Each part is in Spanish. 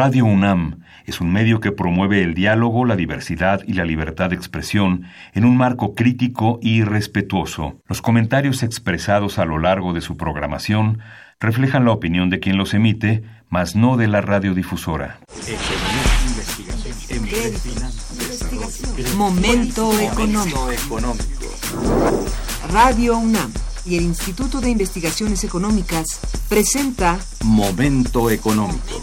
Radio UNAM es un medio que promueve el diálogo, la diversidad y la libertad de expresión en un marco crítico y respetuoso. Los comentarios expresados a lo largo de su programación reflejan la opinión de quien los emite, mas no de la radiodifusora. Momento económico. Radio UNAM y el Instituto de Investigaciones Económicas presenta Momento económico.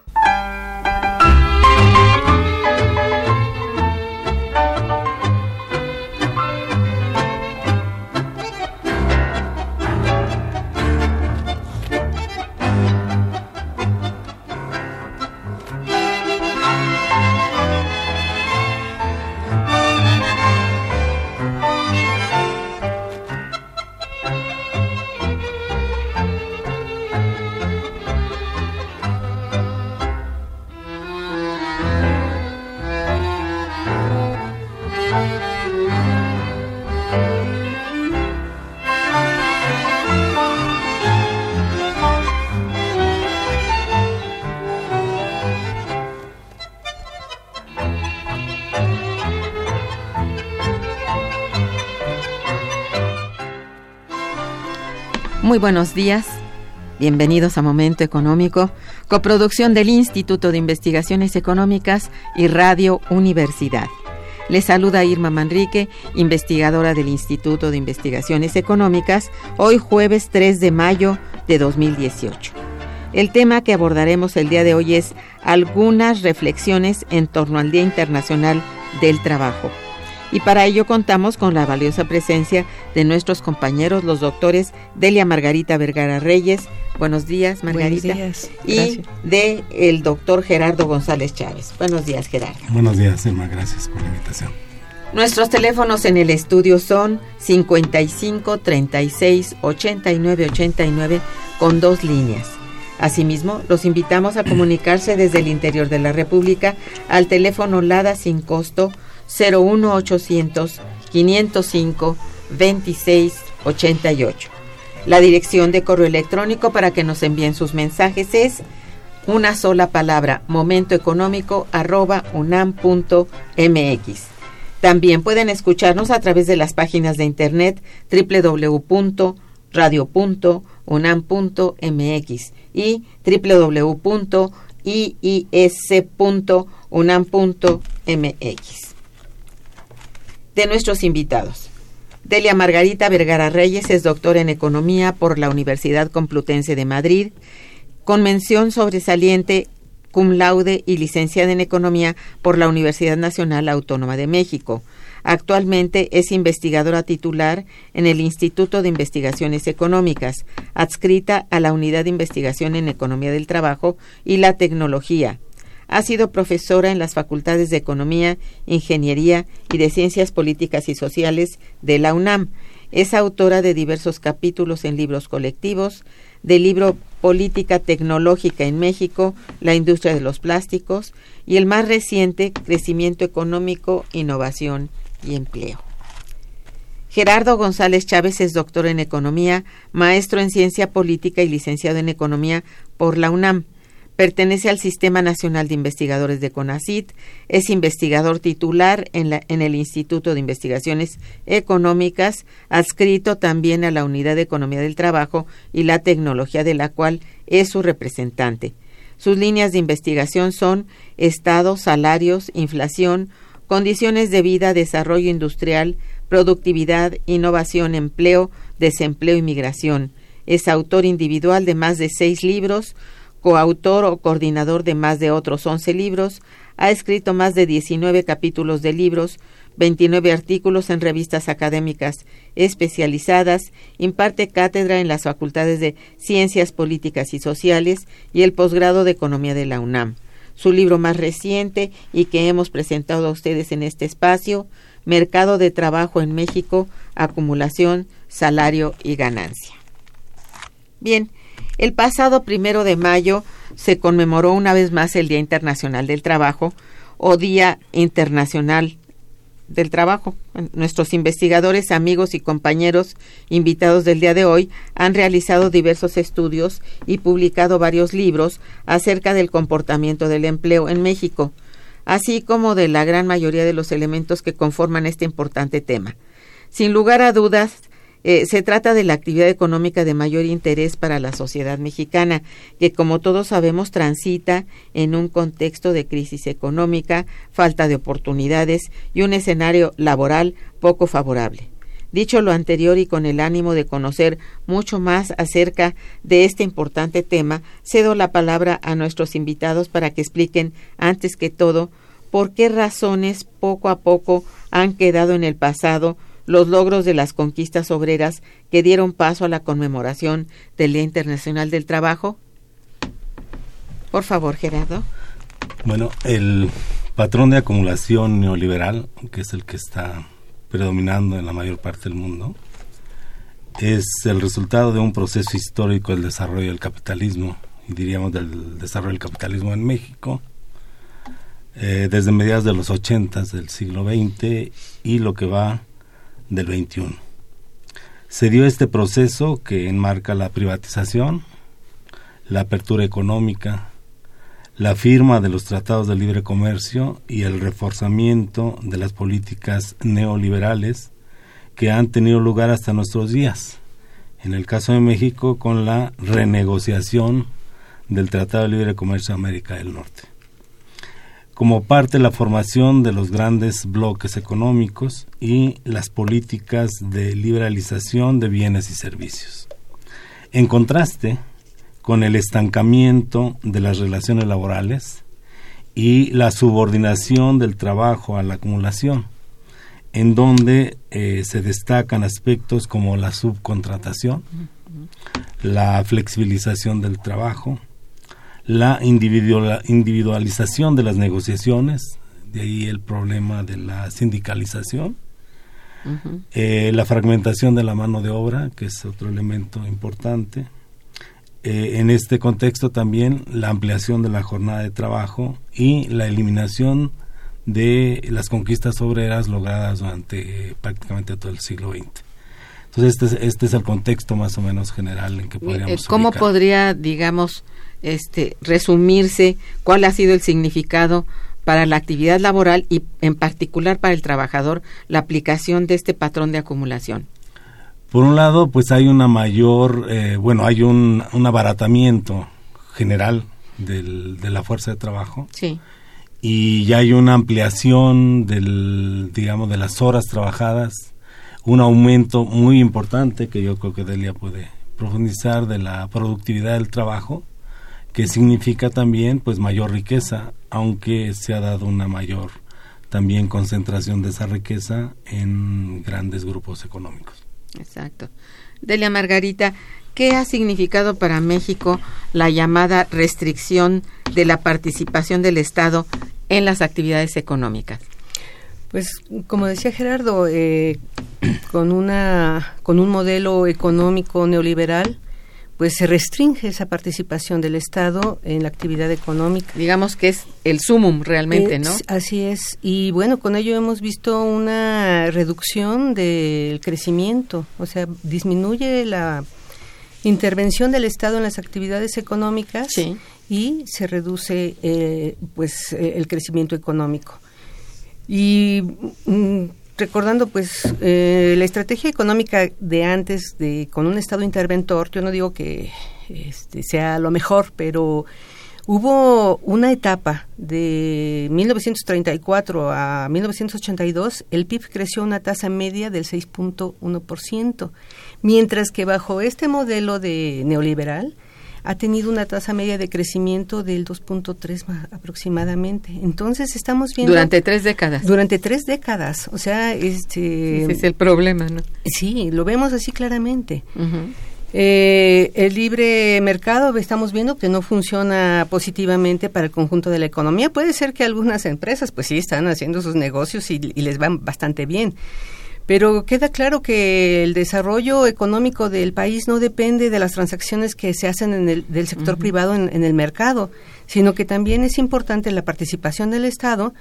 Muy buenos días. Bienvenidos a Momento Económico, coproducción del Instituto de Investigaciones Económicas y Radio Universidad. Les saluda Irma Manrique, investigadora del Instituto de Investigaciones Económicas, hoy jueves 3 de mayo de 2018. El tema que abordaremos el día de hoy es algunas reflexiones en torno al Día Internacional del Trabajo y para ello contamos con la valiosa presencia de nuestros compañeros, los doctores Delia Margarita Vergara Reyes. Buenos días, Margarita. Buenos días. Y de el doctor Gerardo González Chávez. Buenos días, Gerardo. Buenos días, Emma. Gracias por la invitación. Nuestros teléfonos en el estudio son 55 36 89 89 con dos líneas. Asimismo, los invitamos a comunicarse desde el interior de la República al teléfono LADA sin costo 01800 505 2688. La dirección de correo electrónico para que nos envíen sus mensajes es una sola palabra, momentoeconómico arroba unam.mx. También pueden escucharnos a través de las páginas de internet www.radio.unam.mx y www.iis.unam.mx de nuestros invitados. Delia Margarita Vergara Reyes es doctora en Economía por la Universidad Complutense de Madrid, con mención sobresaliente cum laude y licenciada en Economía por la Universidad Nacional Autónoma de México. Actualmente es investigadora titular en el Instituto de Investigaciones Económicas, adscrita a la Unidad de Investigación en Economía del Trabajo y la Tecnología, ha sido profesora en las facultades de Economía, Ingeniería y de Ciencias Políticas y Sociales de la UNAM. Es autora de diversos capítulos en libros colectivos, del libro Política Tecnológica en México, la industria de los plásticos y el más reciente, Crecimiento Económico, Innovación y Empleo. Gerardo González Chávez es doctor en Economía, maestro en Ciencia Política y licenciado en Economía por la UNAM. Pertenece al Sistema Nacional de Investigadores de CONACIT, es investigador titular en, el Instituto de Investigaciones Económicas, adscrito también a la Unidad de Economía del Trabajo y la Tecnología de la cual es su representante. Sus líneas de investigación son Estado, salarios, inflación, condiciones de vida, desarrollo industrial, productividad, innovación, empleo, desempleo y migración. Es autor individual de más de seis libros, coautor o coordinador de más de otros 11 libros, ha escrito más de 19 capítulos de libros, 29 artículos en revistas académicas especializadas, imparte cátedra en las facultades de Ciencias Políticas y Sociales y el posgrado de Economía de la UNAM. Su libro más reciente y que hemos presentado a ustedes en este espacio, Mercado de Trabajo en México, Acumulación, Salario y Ganancia. Bien, el pasado primero de mayo se conmemoró una vez más el Día Internacional del Trabajo o Día Internacional del trabajo. Nuestros investigadores, amigos y compañeros invitados del día de hoy han realizado diversos estudios y publicado varios libros acerca del comportamiento del empleo en México, así como de la gran mayoría de los elementos que conforman este importante tema. Sin lugar a dudas, eh, se trata de la actividad económica de mayor interés para la sociedad mexicana, que como todos sabemos transita en un contexto de crisis económica, falta de oportunidades y un escenario laboral poco favorable. Dicho lo anterior y con el ánimo de conocer mucho más acerca de este importante tema, cedo la palabra a nuestros invitados para que expliquen, antes que todo, por qué razones poco a poco han quedado en el pasado los logros de las conquistas obreras que dieron paso a la conmemoración del Día Internacional del Trabajo? Por favor, Gerardo. Bueno, el patrón de acumulación neoliberal, que es el que está predominando en la mayor parte del mundo, es el resultado de un proceso histórico del desarrollo del capitalismo, y diríamos del desarrollo del capitalismo en México, eh, desde mediados de los 80 del siglo XX y lo que va del 21. Se dio este proceso que enmarca la privatización, la apertura económica, la firma de los tratados de libre comercio y el reforzamiento de las políticas neoliberales que han tenido lugar hasta nuestros días. En el caso de México, con la renegociación del Tratado de Libre Comercio de América del Norte como parte de la formación de los grandes bloques económicos y las políticas de liberalización de bienes y servicios. En contraste con el estancamiento de las relaciones laborales y la subordinación del trabajo a la acumulación, en donde eh, se destacan aspectos como la subcontratación, la flexibilización del trabajo, la individualización de las negociaciones, de ahí el problema de la sindicalización, eh, la fragmentación de la mano de obra, que es otro elemento importante. Eh, en este contexto también la ampliación de la jornada de trabajo y la eliminación de las conquistas obreras logradas durante eh, prácticamente todo el siglo XX. Entonces este es, este es el contexto más o menos general en que podríamos. ¿Cómo podría, digamos, este, resumirse cuál ha sido el significado para la actividad laboral y en particular para el trabajador la aplicación de este patrón de acumulación? Por un lado, pues hay una mayor, eh, bueno, hay un, un abaratamiento general del, de la fuerza de trabajo. Sí. Y ya hay una ampliación del, digamos, de las horas trabajadas, un aumento muy importante que yo creo que Delia puede profundizar de la productividad del trabajo que significa también pues mayor riqueza, aunque se ha dado una mayor también concentración de esa riqueza en grandes grupos económicos. Exacto. Delia Margarita, ¿qué ha significado para México la llamada restricción de la participación del Estado en las actividades económicas? Pues como decía Gerardo, eh, con una con un modelo económico neoliberal pues se restringe esa participación del Estado en la actividad económica. Digamos que es el sumum realmente, ¿no? Así es. Y bueno, con ello hemos visto una reducción del crecimiento, o sea, disminuye la intervención del Estado en las actividades económicas y se reduce eh, pues el crecimiento económico. Y mm, recordando pues eh, la estrategia económica de antes de con un estado interventor yo no digo que este, sea lo mejor pero hubo una etapa de 1934 a 1982 el PIB creció una tasa media del 6.1% mientras que bajo este modelo de neoliberal ha tenido una tasa media de crecimiento del 2.3 aproximadamente. Entonces estamos viendo... Durante tres décadas. Durante tres décadas. O sea, este... Ese es el problema, ¿no? Sí, lo vemos así claramente. Eh, el libre mercado estamos viendo que no funciona positivamente para el conjunto de la economía. Puede ser que algunas empresas, pues sí, están haciendo sus negocios y les van bastante bien pero queda claro que el desarrollo económico del país no depende de las transacciones que se hacen en el, del sector privado en, el mercado, sino que también es importante la participación del Estado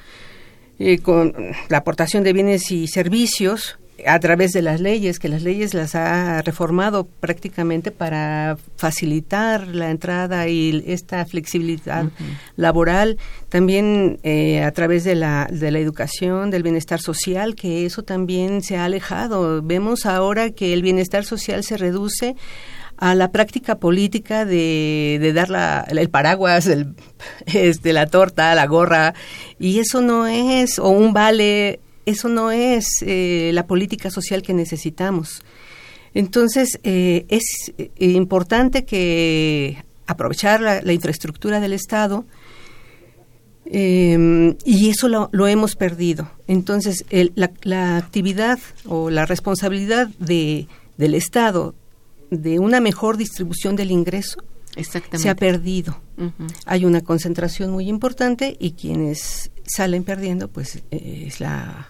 eh, con la aportación de bienes y servicios a través de las leyes, que las leyes las ha reformado prácticamente para facilitar la entrada y esta flexibilidad laboral, también eh, a través de la, de la educación, del bienestar social, que eso también se ha alejado. Vemos ahora que el bienestar social se reduce a la práctica política de, de dar la, el paraguas, el, este, la torta, la gorra, y eso no es, o un vale eso no es eh, la política social que necesitamos. Entonces, eh, es eh, importante que aprovechar la, infraestructura del Estado em, y eso lo, hemos perdido. Entonces, la, actividad o la responsabilidad de, del Estado de una mejor distribución del ingreso se ha perdido. Hay una concentración muy importante y quienes salen perdiendo, pues eh, es la,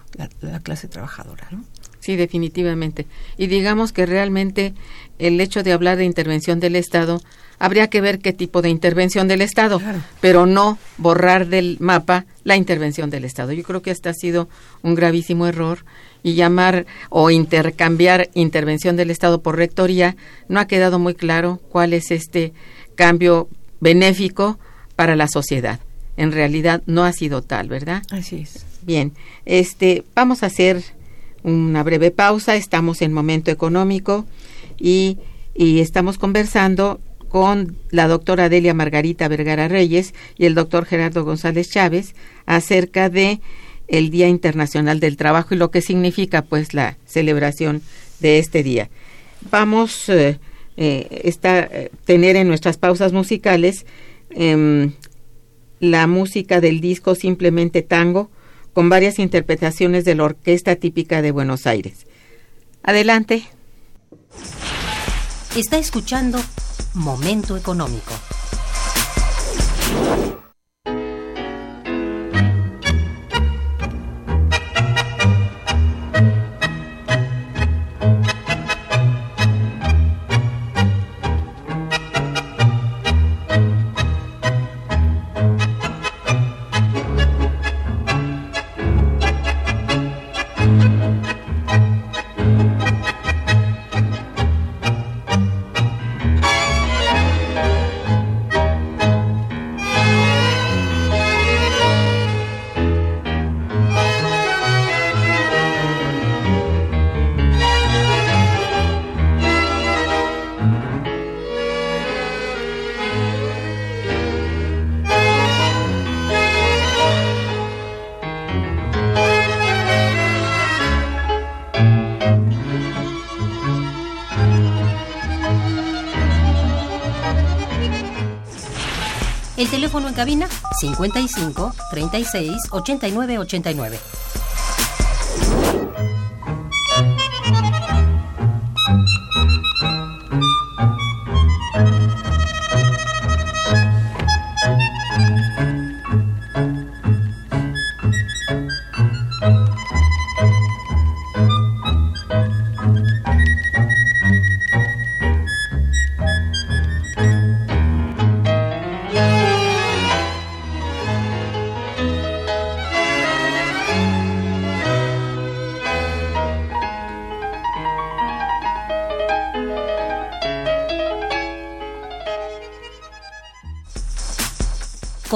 clase trabajadora, ¿no? Sí, definitivamente. Y digamos que realmente el hecho de hablar de intervención del Estado, habría que ver qué tipo de intervención del Estado, pero no borrar del mapa la intervención del Estado. Yo creo que este ha sido un gravísimo error y llamar o intercambiar intervención del Estado por rectoría, no ha quedado muy claro cuál es este cambio benéfico para la sociedad en realidad no ha sido tal, ¿verdad? Así es. Bien, este, vamos a hacer una breve pausa, estamos en momento económico y, y estamos conversando con la doctora Delia Margarita Vergara Reyes y el doctor Gerardo González Chávez acerca de el Día Internacional del Trabajo y lo que significa pues la celebración de este día. Vamos eh, eh, eh tener en nuestras pausas musicales em, la música del disco Simplemente Tango, con varias interpretaciones de la orquesta típica de Buenos Aires. Adelante. Está escuchando Momento Económico. Cabina 55 36 89 89.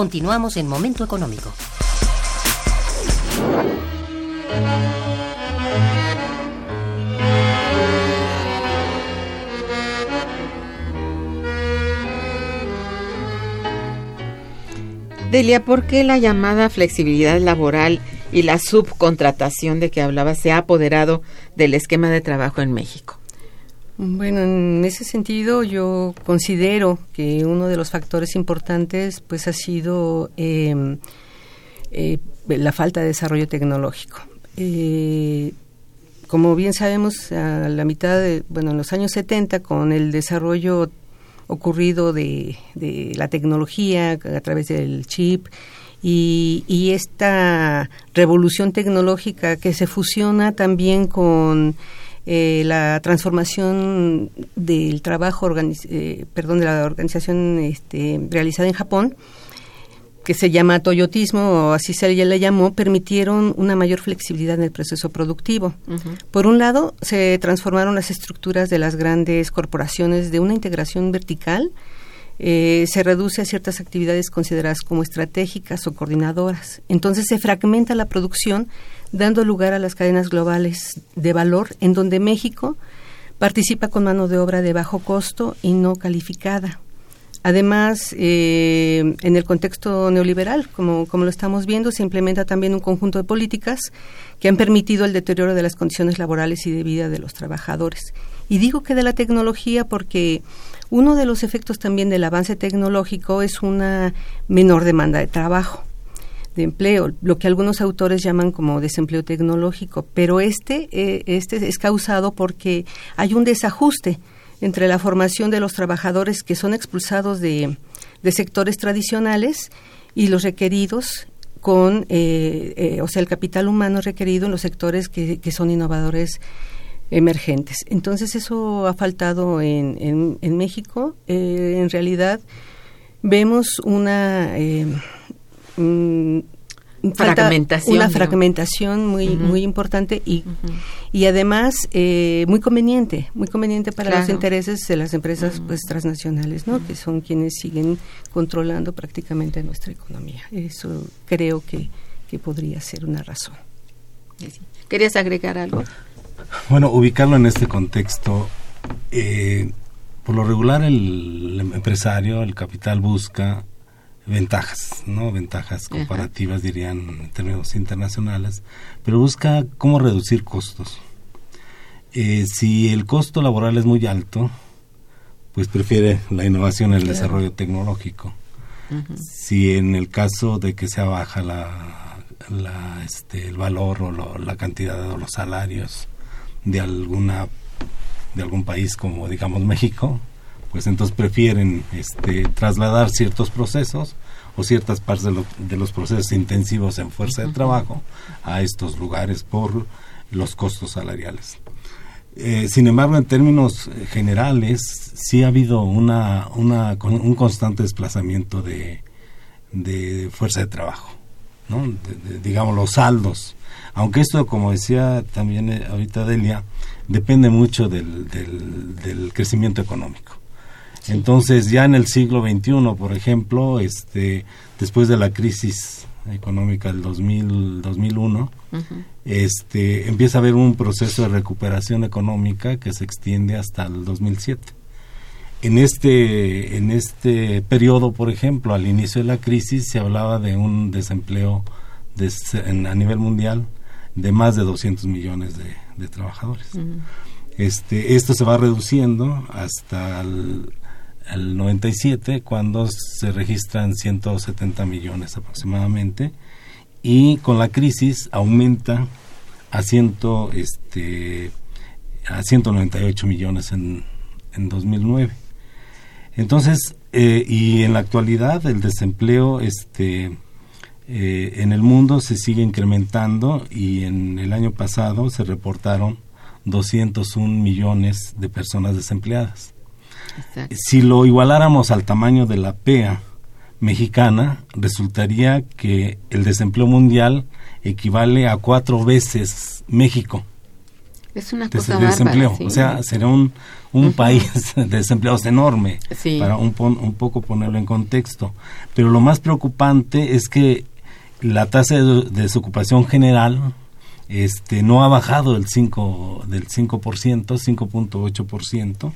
Continuamos en Momento Económico. Delia, ¿por qué la llamada flexibilidad laboral y la subcontratación de que hablaba se ha apoderado del esquema de trabajo en México? Bueno, en ese sentido yo considero que uno de los factores importantes pues ha sido em, eh, la falta de desarrollo tecnológico. Eh, como bien sabemos, a la mitad de, bueno, en los años 70, con el desarrollo ocurrido de, de la tecnología a través del chip y, y, esta revolución tecnológica que se fusiona también con eh, la transformación del trabajo, eh, perdón, de la organización este, realizada en Japón, que se llama toyotismo, o así se le llamó, permitieron una mayor flexibilidad en el proceso productivo. Por un lado, se transformaron las estructuras de las grandes corporaciones de una integración vertical, eh, se reduce a ciertas actividades consideradas como estratégicas o coordinadoras. Entonces se fragmenta la producción, dando lugar a las cadenas globales de valor, en donde México participa con mano de obra de bajo costo y no calificada. Además, eh, en el contexto neoliberal, como, como lo estamos viendo, se implementa también un conjunto de políticas que han permitido el deterioro de las condiciones laborales y de vida de los trabajadores. Y digo que de la tecnología porque uno de los efectos también del avance tecnológico es una menor demanda de trabajo de empleo, lo que algunos autores llaman como desempleo tecnológico, pero este, eh, este es causado porque hay un desajuste entre la formación de los trabajadores que son expulsados de, sectores tradicionales y los requeridos con, eh, eh, o sea, el capital humano requerido en los sectores que, son innovadores emergentes. Entonces eso ha faltado en, en, México. Eh, en realidad vemos una fragmentación, una fragmentación muy muy importante y y además eh, muy conveniente muy conveniente para los intereses de las empresas pues transnacionales no que son quienes siguen controlando prácticamente nuestra economía. Eso creo que, que podría ser una razón. Querías agregar algo bueno ubicarlo en este contexto eh, por lo regular el empresario el capital busca ventajas, ¿no? Ventajas comparativas dirían en términos internacionales, pero busca cómo reducir costos. Eh, si el costo laboral es muy alto, pues prefiere la innovación y el desarrollo tecnológico. Si en el caso de que sea baja la, la este, el valor o la cantidad o los salarios de alguna de algún país como digamos México, pues entonces prefieren este, trasladar ciertos procesos o ciertas partes de, los procesos intensivos en fuerza de trabajo a estos lugares por los costos salariales. Eh, sin embargo, en términos generales, sí ha habido una, una, un constante desplazamiento de, de fuerza de trabajo, ¿no? digamos, los saldos. Aunque esto, como decía también eh, ahorita Delia, depende mucho del, del, del crecimiento económico. Entonces, ya en el siglo XXI, por ejemplo, este, después de la crisis económica del 2000, 2001, este, empieza a haber un proceso de recuperación económica que se extiende hasta el 2007. En este, en este periodo, por ejemplo, al inicio de la crisis se hablaba de un desempleo a nivel mundial de más de 200 millones de, trabajadores. este, esto se va reduciendo hasta el, el 97 cuando se registran 170 millones aproximadamente y con la crisis aumenta a ciento este a 198 millones en, en 2009 entonces eh, y en la actualidad el desempleo este eh, en el mundo se sigue incrementando y en el año pasado se reportaron 201 millones de personas desempleadas si lo igualáramos al tamaño de la PEA mexicana, resultaría que el desempleo mundial equivale a cuatro veces México. Es una cosa desempleo. O sea, será un, un país de desempleados enorme, para un, un poco ponerlo en contexto. Pero lo más preocupante es que la tasa de desocupación general este, no ha bajado del 5%, del 5%, 5.8%,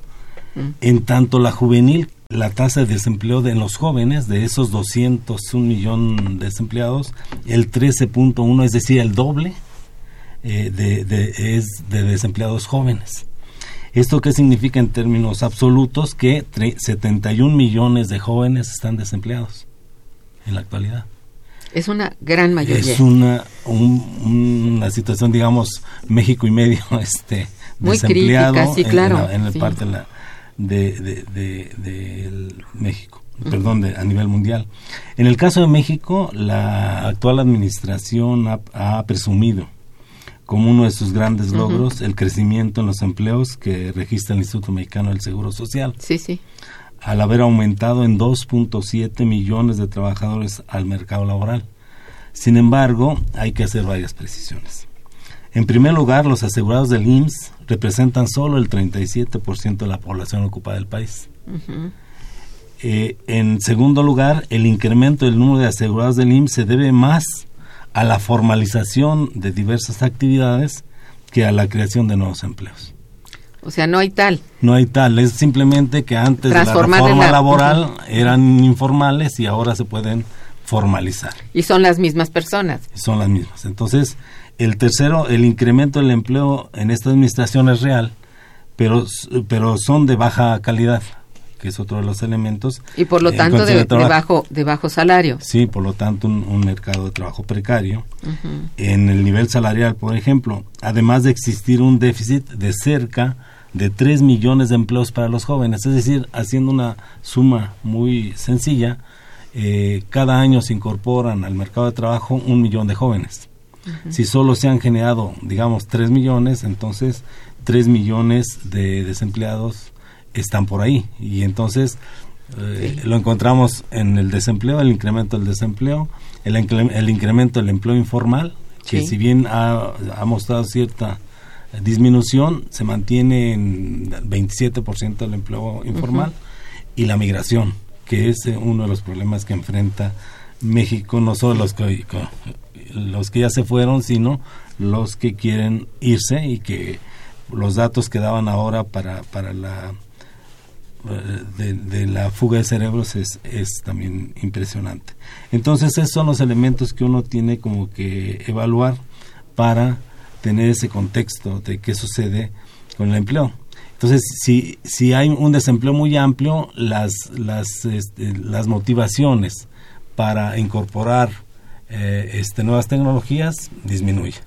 en tanto la juvenil, la tasa de desempleo de los jóvenes, de esos 201 millón de desempleados, el 13.1, es decir, el doble, eh, de, es de desempleados jóvenes. ¿Esto qué significa en términos absolutos? Que 71 millones de jóvenes están desempleados en la actualidad. Es una gran mayoría. Es una, una situación, digamos, México y medio, este, Muy desempleado crítica, sí, claro. en, el parte de la, de, de, México, perdón, a nivel mundial. En el caso de México, la actual administración ha, presumido como uno de sus grandes logros el crecimiento en los empleos que registra el Instituto Mexicano del Seguro Social. Sí, sí. al haber aumentado en 2.7 millones de trabajadores al mercado laboral. Sin embargo, hay que hacer varias precisiones. En primer lugar, los asegurados del IMSS representan solo el 37% de la población ocupada del país. Eh, en segundo lugar, el incremento del número de asegurados del IMSS se debe más a la formalización de diversas actividades que a la creación de nuevos empleos. O sea, no hay tal. No hay tal, es simplemente que antes de la reforma la- laboral eran informales y ahora se pueden formalizar. Y son las mismas personas. Son las mismas. Entonces, el tercero, el incremento del empleo en esta administración es real, pero, pero son de baja calidad, que es otro de los elementos. Y por lo tanto de, bajo, de bajo salario. Sí, por lo tanto, un, un mercado de trabajo precario. En el nivel salarial, por ejemplo, además de existir un déficit de cerca de 3 millones de empleos para los jóvenes, es decir, haciendo una suma muy sencilla, eh, cada año se incorporan al mercado de trabajo un millón de jóvenes. Si solo se han generado, digamos, 3 millones, entonces 3 millones de desempleados están por ahí. Y entonces eh, lo encontramos en el desempleo, el incremento del desempleo, el, el incremento del empleo informal, que Sí. si bien ha, ha mostrado cierta disminución, se mantiene en 27% del empleo informal, y la migración, que es eh, uno de los problemas que enfrenta México, no solo los que, los que ya se fueron, sino los que quieren irse y que los datos que daban ahora para, para la eh, de, la fuga de cerebros es, es también impresionante. Entonces esos son los elementos que uno tiene como que evaluar para tener ese contexto de qué sucede con el empleo. Entonces, si, si hay un desempleo muy amplio, las, las, este, las motivaciones para incorporar eh, este, nuevas tecnologías disminuye,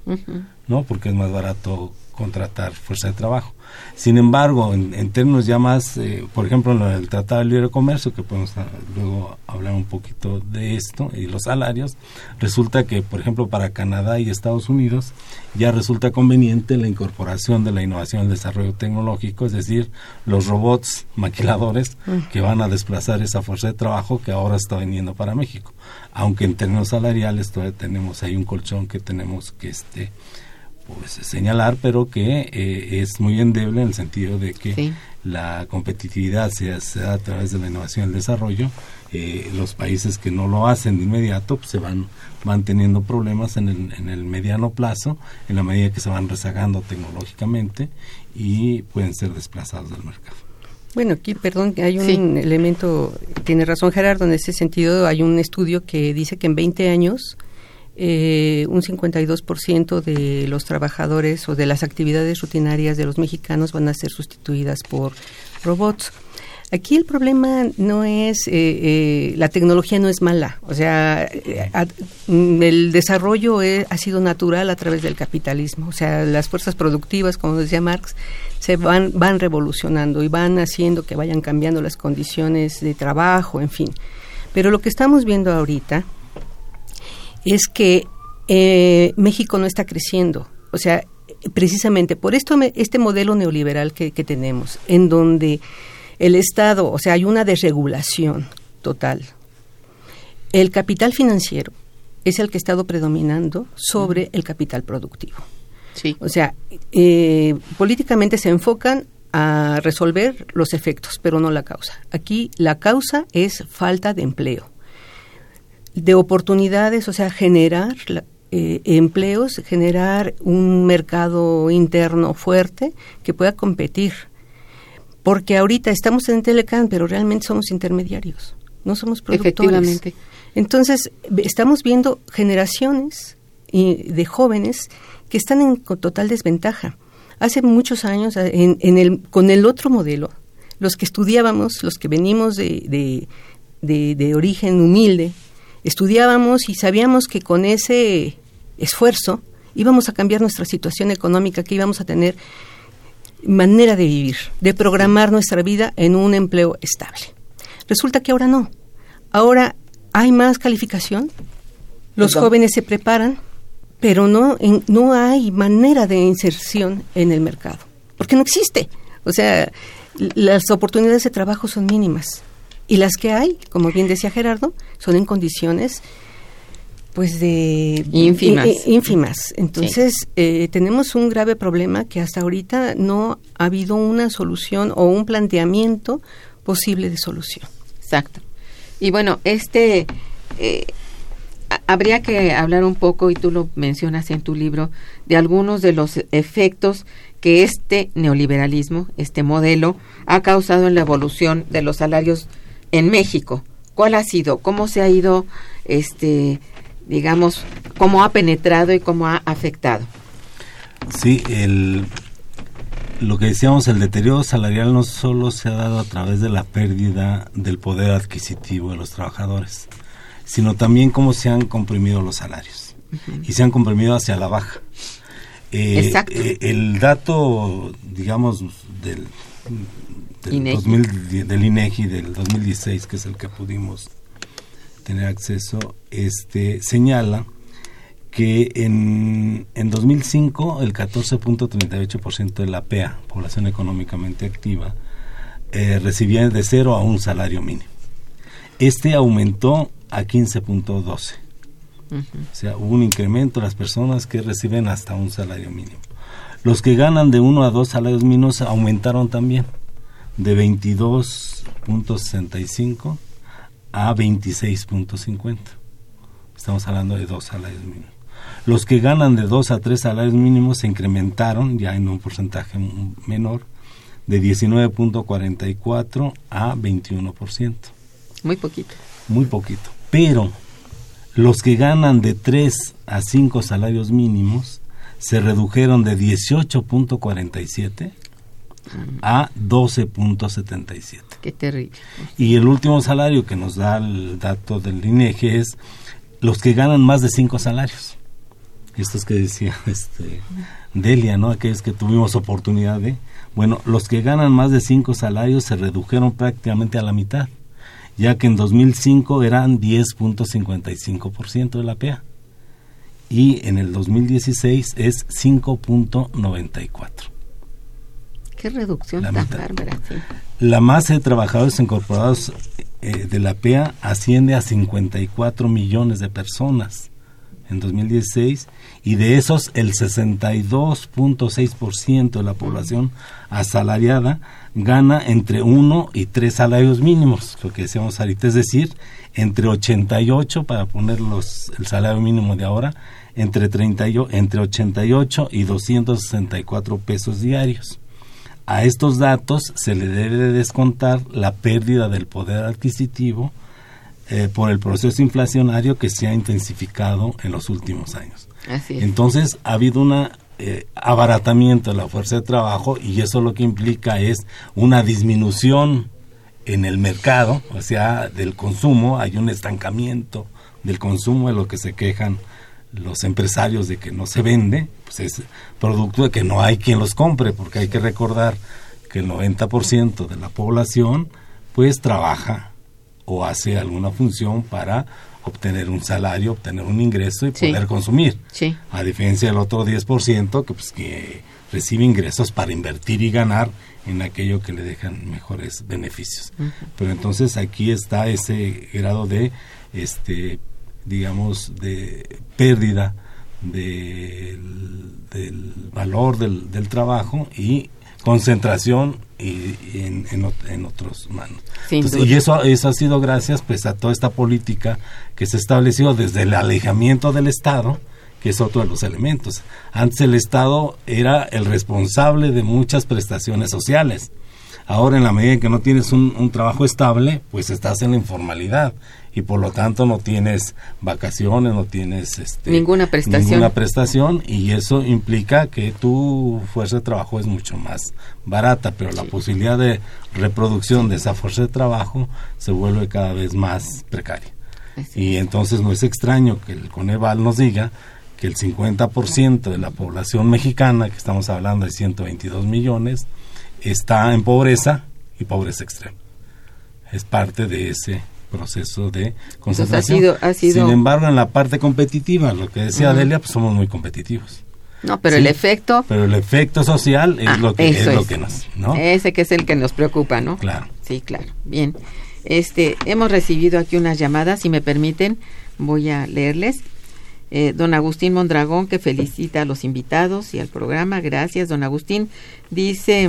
¿no? Porque es más barato contratar fuerza de trabajo. Sin embargo, en, en términos ya más, eh, por ejemplo, en el Tratado de Libre Comercio, que podemos ah, luego hablar un poquito de esto y los salarios, resulta que, por ejemplo, para Canadá y Estados Unidos ya resulta conveniente la incorporación de la innovación y el desarrollo tecnológico, es decir, los robots maquiladores que van a desplazar esa fuerza de trabajo que ahora está viniendo para México. Aunque en términos salariales todavía tenemos ahí un colchón que tenemos que este pues señalar, pero que eh, es muy endeble en el sentido de que Sí. la competitividad se, da a través de la innovación y el desarrollo. Eh, los países que no lo hacen de inmediato pues, se van, van teniendo problemas en el, en el mediano plazo, en la medida que se van rezagando tecnológicamente y pueden ser desplazados del mercado. Bueno, aquí, perdón, hay un Sí. elemento, tiene razón Gerardo, en ese sentido hay un estudio que dice que en 20 años eh, un 52% de los trabajadores o de las actividades rutinarias de los mexicanos van a ser sustituidas por robots. Aquí el problema no es, eh, eh, la tecnología no es mala, o sea, eh, a- mm, el desarrollo eh, ha sido natural a través del capitalismo, o sea, las fuerzas productivas, como decía Marx, se van, van revolucionando y van haciendo que vayan cambiando las condiciones de trabajo, en fin. Pero lo que estamos viendo ahorita es que eh, México no está creciendo. O sea, precisamente por esto me- este modelo neoliberal que, que tenemos, en donde el Estado, o sea, hay una desregulación total. El capital financiero es el que ha estado predominando sobre el capital productivo. Sí. O sea, eh, políticamente se enfocan a resolver los efectos, pero no la causa. Aquí la causa es falta de empleo, de oportunidades, o sea, generar la- eh, empleos, generar un mercado interno fuerte que pueda competir. Porque ahorita estamos en Telecan, pero realmente somos intermediarios, no somos productores. Efectivamente. Entonces, estamos viendo generaciones y- de jóvenes que están en total desventaja. Hace muchos años, en, en el, con el otro modelo, los que estudiábamos, los que venimos de, de, de- de origen humilde, estudiábamos y sabíamos que con ese esfuerzo íbamos a cambiar nuestra situación económica, que íbamos a tener manera de vivir, de programar nuestra vida en un empleo estable. Resulta que ahora no. Ahora hay más calificación, los jóvenes se preparan, pero no, en- no hay manera de inserción en el mercado, porque no existe. O sea, las oportunidades de trabajo son mínimas. Y las que hay, como bien decía Gerardo, son en condiciones pues de ínfimas. ínfimas. Entonces, eh, tenemos un grave problema que hasta ahorita no ha habido una solución o un planteamiento posible de solución. Exacto. Y bueno, este eh, habría que hablar un poco, y tú lo mencionas en tu libro, de algunos de los efectos que este neoliberalismo, este modelo, ha causado en la evolución de los salarios en México. ¿Cuál ha sido? ¿Cómo se ha ido, este, digamos, cómo ha penetrado y cómo ha afectado? Sí, el, lo que decíamos, el deterioro salarial no solo se ha dado a través de la pérdida del poder adquisitivo de los trabajadores, sino también cómo se han comprimido los salarios y se han comprimido hacia la baja. Eh, Exacto. eh, el dato, digamos, del, del, INEGI. 2010 del INEGI del 2016, que es el que pudimos tener acceso, este señala que en, en 2005 el 14.38% de la PEA, población económicamente activa, eh, recibía de cero a un salario mínimo. Este aumentó a 15.12. O sea, hubo un incremento de las personas que reciben hasta un salario mínimo. Los que ganan de uno a dos salarios mínimos aumentaron también, de 22.65 a 26.50. Estamos hablando de dos salarios mínimos. Los que ganan de dos a tres salarios mínimos se incrementaron ya en un porcentaje menor, de 19.44 a 21% Muy poquito. muy poquito. Pero los que ganan de 3 a 5 salarios mínimos se redujeron de 18.47 a 12.77. Qué terrible. Y el último salario que nos da el dato del INEGI es los que ganan más de 5 salarios. Estos que decía este Delia, ¿no? Aquellos que tuvimos oportunidad de. Bueno, los que ganan más de 5 salarios se redujeron prácticamente a la mitad, ya que en 2005 eran 10.55% de la PEA y en el 2016 es 5.94. Qué reducción La tan bárbara. sí. La masa de trabajadores incorporados eh, de la PEA asciende a 54 millones de personas en 2016 y de esos el 62.6% de la población asalariada gana entre uno y tres salarios mínimos, lo que decíamos ahorita, es decir, entre 88 para poner los, el salario mínimo de ahora, entre 30 y o- entre 88 y 264 pesos diarios. A estos datos se le debe de descontar la pérdida del poder adquisitivo eh, por el proceso inflacionario que se ha intensificado en los últimos años. Así es. Entonces ha habido un abaratamiento de la fuerza de trabajo y eso lo que implica es una disminución en el mercado, o sea, del consumo, hay un estancamiento del consumo de lo que se quejan los empresarios de que no se vende, pues es producto de que no hay quien los compre, porque hay que recordar que el 90% de la población pues trabaja o hace alguna función para obtener un salario, obtener un ingreso y Sí. poder consumir. Sí. A diferencia del otro 10% que pues que recibe ingresos para invertir y ganar en aquello que le dejan mejores beneficios. Pero entonces aquí está ese grado de este digamos de pérdida del, del valor del, del trabajo y concentración y, y en, en, ot- en otros manos. Entonces, y eso, eso ha sido gracias pues a toda esta política que se estableció desde el alejamiento del Estado, que es otro de los elementos. Antes el Estado era el responsable de muchas prestaciones sociales. Ahora, en la medida en que no tienes un, un trabajo estable, pues estás en la informalidad y por lo tanto no tienes vacaciones, no tienes este, Ninguna prestación. ninguna prestación y eso implica que tu fuerza de trabajo es mucho más barata, pero la posibilidad de reproducción de esa fuerza de trabajo se vuelve cada vez más precaria. Así Y entonces no es extraño que el Coneval nos diga que el 50% de la población mexicana, que estamos hablando de 122 millones, está en pobreza y pobreza extrema. Es parte de ese proceso de concentración. sido- ha sido- Sin embargo, en la parte competitiva, lo que decía Ujú. Delia, pues somos muy competitivos. No, pero Sí. el efecto, Pero el efecto social es Ah, lo que es, lo que nos, ¿no? ese que es el que nos preocupa, ¿no? Claro. Sí, claro. Bien. Este, hemos recibido aquí unas llamadas, si me permiten, voy a leerles. Eh, don Agustín Mondragón, que felicita a los invitados y al programa. Gracias, don Agustín. Dice,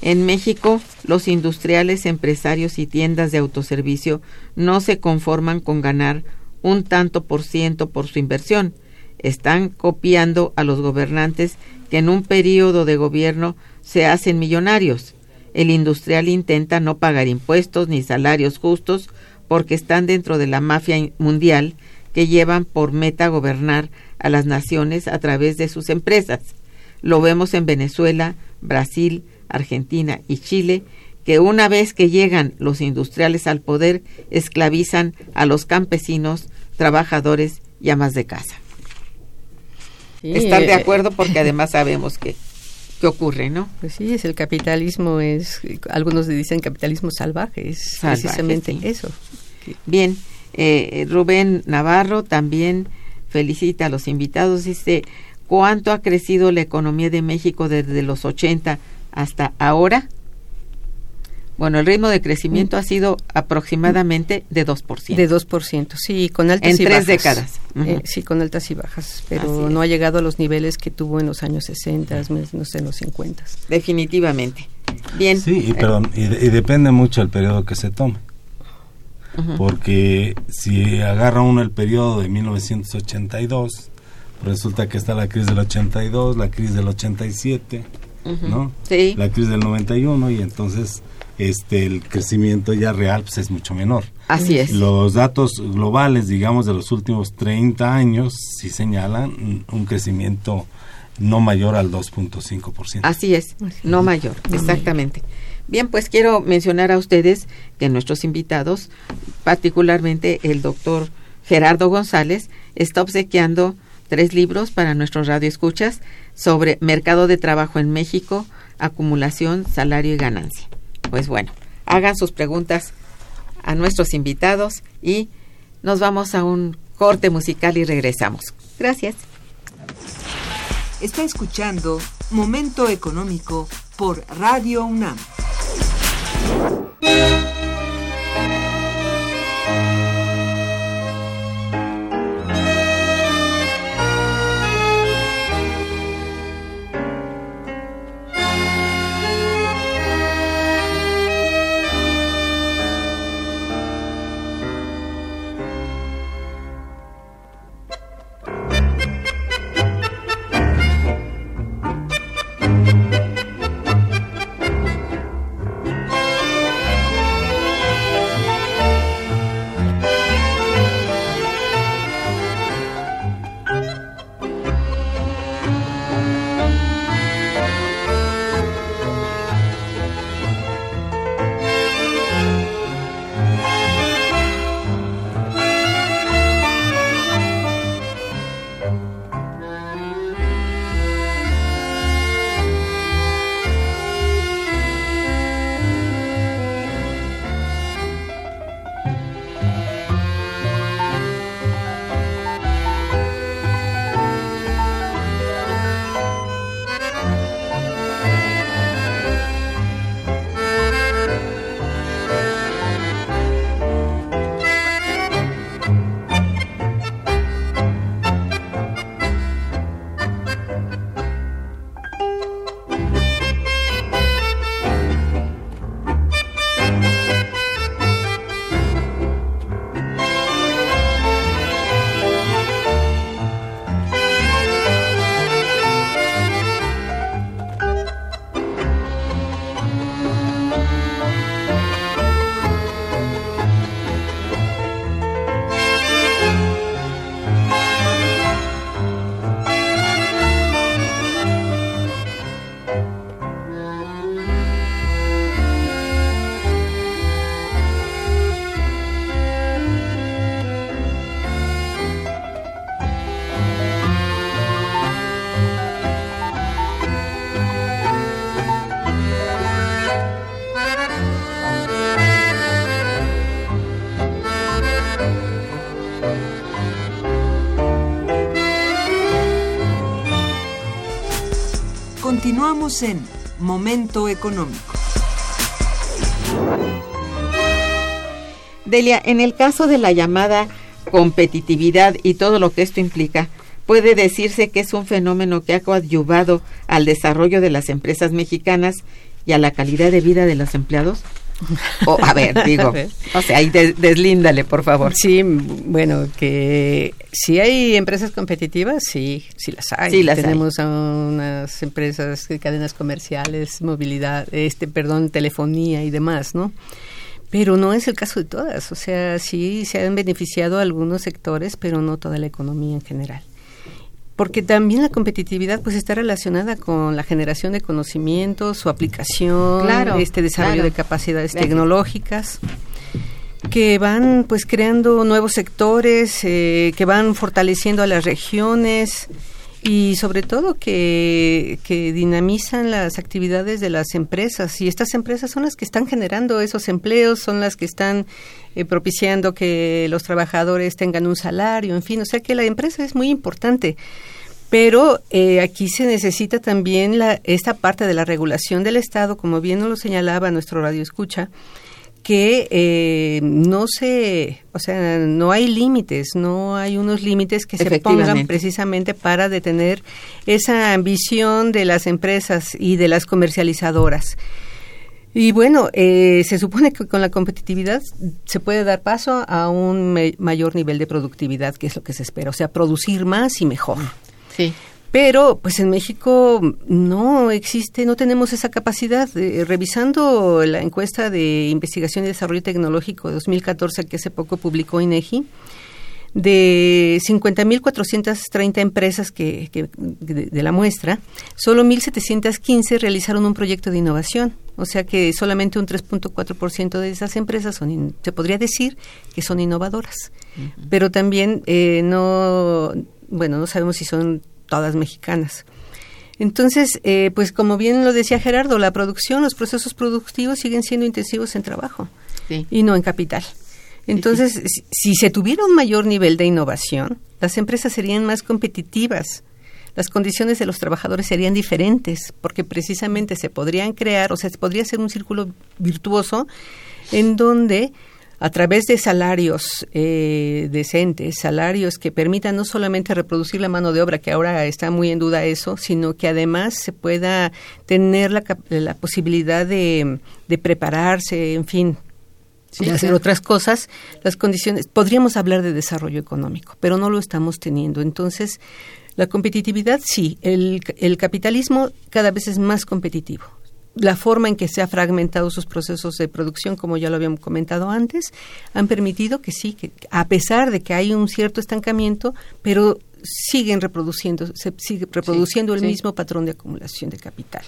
en México, los industriales, empresarios y tiendas de autoservicio no se conforman con ganar un tanto por ciento por su inversión. Están copiando a los gobernantes que en un periodo de gobierno se hacen millonarios. El industrial intenta no pagar impuestos ni salarios justos porque están dentro de la mafia mundial que llevan por meta gobernar a las naciones a través de sus empresas. Lo vemos en Venezuela, Brasil, Argentina y Chile, que una vez que llegan los industriales al poder, esclavizan a los campesinos, trabajadores y amas de casa. Sí, Estar de eh, acuerdo porque además sabemos que, que ocurre, ¿no? Pues sí, es el capitalismo, es algunos le dicen capitalismo salvaje, es Salvaje, precisamente sí. eso. Bien, eh, Rubén Navarro también felicita a los invitados. Dice, ¿cuánto ha crecido la economía de México desde los 80 hasta ahora? Bueno, el ritmo de crecimiento ha sido aproximadamente de 2%. De 2%, sí, con altas En y tres bajas. décadas. Ujú. Eh, sí, con altas y bajas, pero no ha llegado a los niveles que tuvo en los años 60, no sé, en los 50. Definitivamente. Bien. Sí, y, perdón, y, de- y depende mucho el periodo que se tome. Porque si agarra uno el periodo de 1982, resulta que está la crisis del 82, la crisis del 87, Ujú. ¿no? Sí. La crisis del 91 y entonces este el crecimiento ya real pues es mucho menor. Así es. Los datos globales, digamos, de los últimos 30 años sí señalan un- un crecimiento no mayor al 2.5%. Así es, no mayor, exactamente. Bien, pues quiero mencionar a ustedes que nuestros invitados, particularmente el doctor Gerardo González, está obsequiando tres libros para nuestros radioescuchas sobre mercado de trabajo en México, acumulación, salario y ganancia. Pues bueno, hagan sus preguntas a nuestros invitados y nos vamos a un corte musical y regresamos. Gracias. Está escuchando Momento Económico por Radio UNAM. En Momento Económico. Delia, en el caso de la llamada competitividad y todo lo que esto implica, puede decirse que es un fenómeno que ha coadyuvado al desarrollo de las empresas mexicanas y a la calidad de vida de los empleados? O, a ver, digo, o sea, ahí deslíndale, por favor. Sí, bueno, que si hay empresas competitivas, sí, sí las hay. Sí las Tenemos unas empresas, cadenas comerciales, movilidad, este, perdón, telefonía y demás, ¿no? Pero no es el caso de todas, o sea, sí se han beneficiado algunos sectores, pero no toda la economía en general porque también la competitividad pues está relacionada con la generación de conocimientos, su aplicación, este desarrollo de capacidades tecnológicas que van pues creando nuevos sectores, eh, que van fortaleciendo a las regiones y sobre todo que, que dinamizan las actividades de las empresas y estas empresas son las que están generando esos empleos, son las que están eh, propiciando que los trabajadores tengan un salario, en fin, o sea que la empresa es muy importante. Pero eh, aquí se necesita también la, esta parte de la regulación del Estado, como bien nos lo señalaba nuestro radio escucha, que eh, no se, o sea, no hay límites, no hay unos límites que se pongan precisamente para detener esa ambición de las empresas y de las comercializadoras. Y bueno, eh, se supone que con la competitividad se puede dar paso a un mayor nivel de productividad, que es lo que se espera, o sea, producir más y mejor. Sí. Pero, pues en México no existe, no tenemos esa capacidad. revisando la encuesta de investigación y desarrollo tecnológico de 2014 que hace poco publicó INEGI, de 50.430 empresas que, que de, de, la muestra, solo 1.715 realizaron un proyecto de innovación. O sea que solamente un 3.4% de esas empresas son, se podría decir que son innovadoras. Pero también eh, no, bueno, no sabemos si son todas mexicanas. Entonces, eh, pues como bien lo decía Gerardo, la producción, los procesos productivos siguen siendo intensivos en trabajo y no en capital. Entonces, si se tuviera un mayor nivel de innovación, las empresas serían más competitivas, las condiciones de los trabajadores serían diferentes, porque precisamente se podrían crear, o sea, se podría hacer un círculo virtuoso en donde a través de salarios eh, decentes, salarios que permitan no solamente reproducir la mano de obra, que ahora está muy en duda eso, sino que además se pueda tener la, la posibilidad de, de prepararse, en fin, de hacer otras cosas, las condiciones, podríamos hablar de desarrollo económico, pero no lo estamos teniendo. Entonces, la competitividad, sí, el, el capitalismo cada vez es más competitivo la forma en que se ha fragmentado sus procesos de producción, como ya lo habíamos comentado antes, han permitido que sí, que a pesar de que hay un cierto estancamiento, pero siguen reproduciendo, se sigue reproduciendo el mismo patrón de acumulación de capital.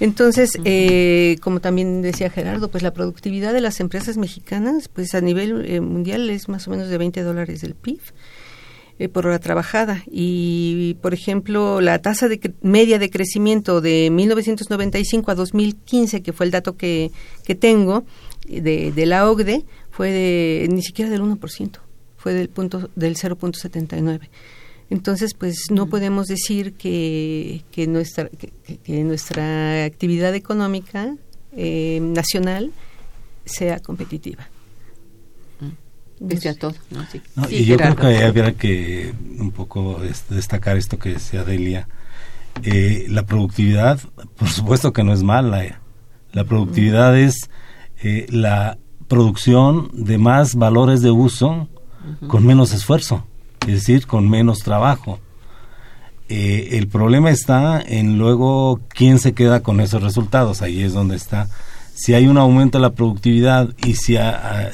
Entonces, eh, como también decía Gerardo, pues la productividad de las empresas mexicanas, pues a nivel eh, mundial es más o menos de 20 dólares del PIB eh, por hora trabajada. Y, por ejemplo, la tasa de media de crecimiento de 1995 a 2015, que fue el dato que, que tengo de, de la OCDE, fue de ni siquiera del 1%, fue del punto del 0.79. Entonces, pues no podemos decir que, que nuestra, que, nuestra actividad económica eh, nacional sea competitiva todo. y yo creo que habría que un poco destacar esto que decía Delia. Eh, la productividad, por supuesto que no es mala. Eh. La productividad es eh, la producción de más valores de uso con menos esfuerzo, es decir, con menos trabajo. el problema está en luego quién se queda con esos resultados. Ahí es donde está si hay un aumento de la productividad y si,